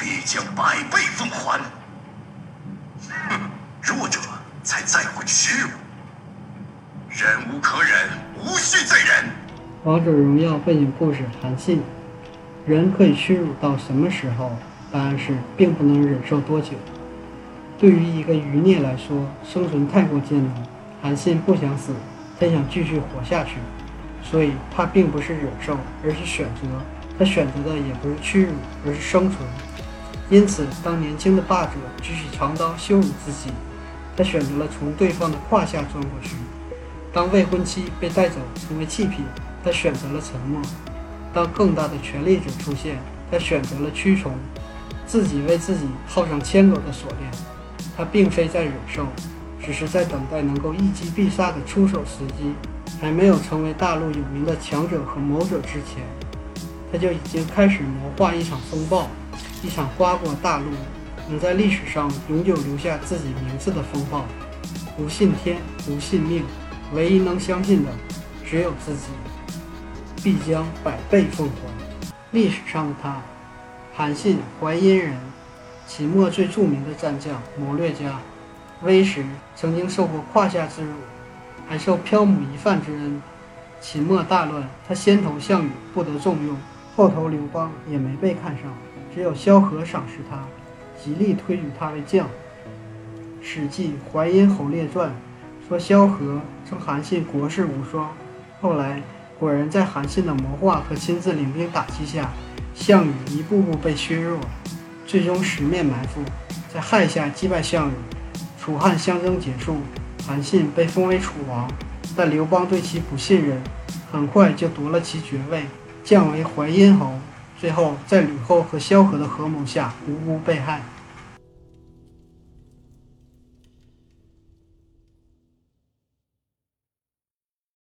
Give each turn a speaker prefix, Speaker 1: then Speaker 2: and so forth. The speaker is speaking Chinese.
Speaker 1: 必将百倍奉还。哼，弱者才在乎屈辱，忍无可忍，无需再忍。
Speaker 2: 王者荣耀背景故事：韩信。人可以屈辱到什么时候？答案是，并不能忍受多久。对于一个余孽来说，生存太过艰难。韩信不想死，他想继续活下去，所以他并不是忍受，而是选择。他选择的也不是屈辱，而是生存。因此，当年轻的霸者举起长刀羞辱自己，他选择了从对方的胯下钻过去；当未婚妻被带走成为弃品，他选择了沉默；当更大的权力者出现，他选择了屈从。自己为自己套上千缩的锁链，他并非在忍受，只是在等待能够一击必杀的出手时机。还没有成为大陆有名的强者和谋者之前，他就已经开始谋划一场风暴，一场刮过大陆，能在历史上永久留下自己名字的风暴。不信天，不信命，唯一能相信的只有自己，必将百倍奉还。历史上的他。韩信，淮阴人，秦末最著名的战将、谋略家。微时曾经受过胯下之辱，还受漂母一饭之恩。秦末大乱，他先投项羽，不得重用；后投刘邦，也没被看上。只有萧何赏识他，极力推举他为将。《史记·淮阴侯列传》说，萧何称韩信国士无双。后来果然在韩信的谋划和亲自领兵打击下。项羽一步步被削弱，最终十面埋伏，在亥下击败项羽，楚汉相争结束，韩信被封为楚王。但刘邦对其不信任，很快就夺了其爵位，降为淮阴侯。最后在吕后和萧何的合谋下，无辜被害。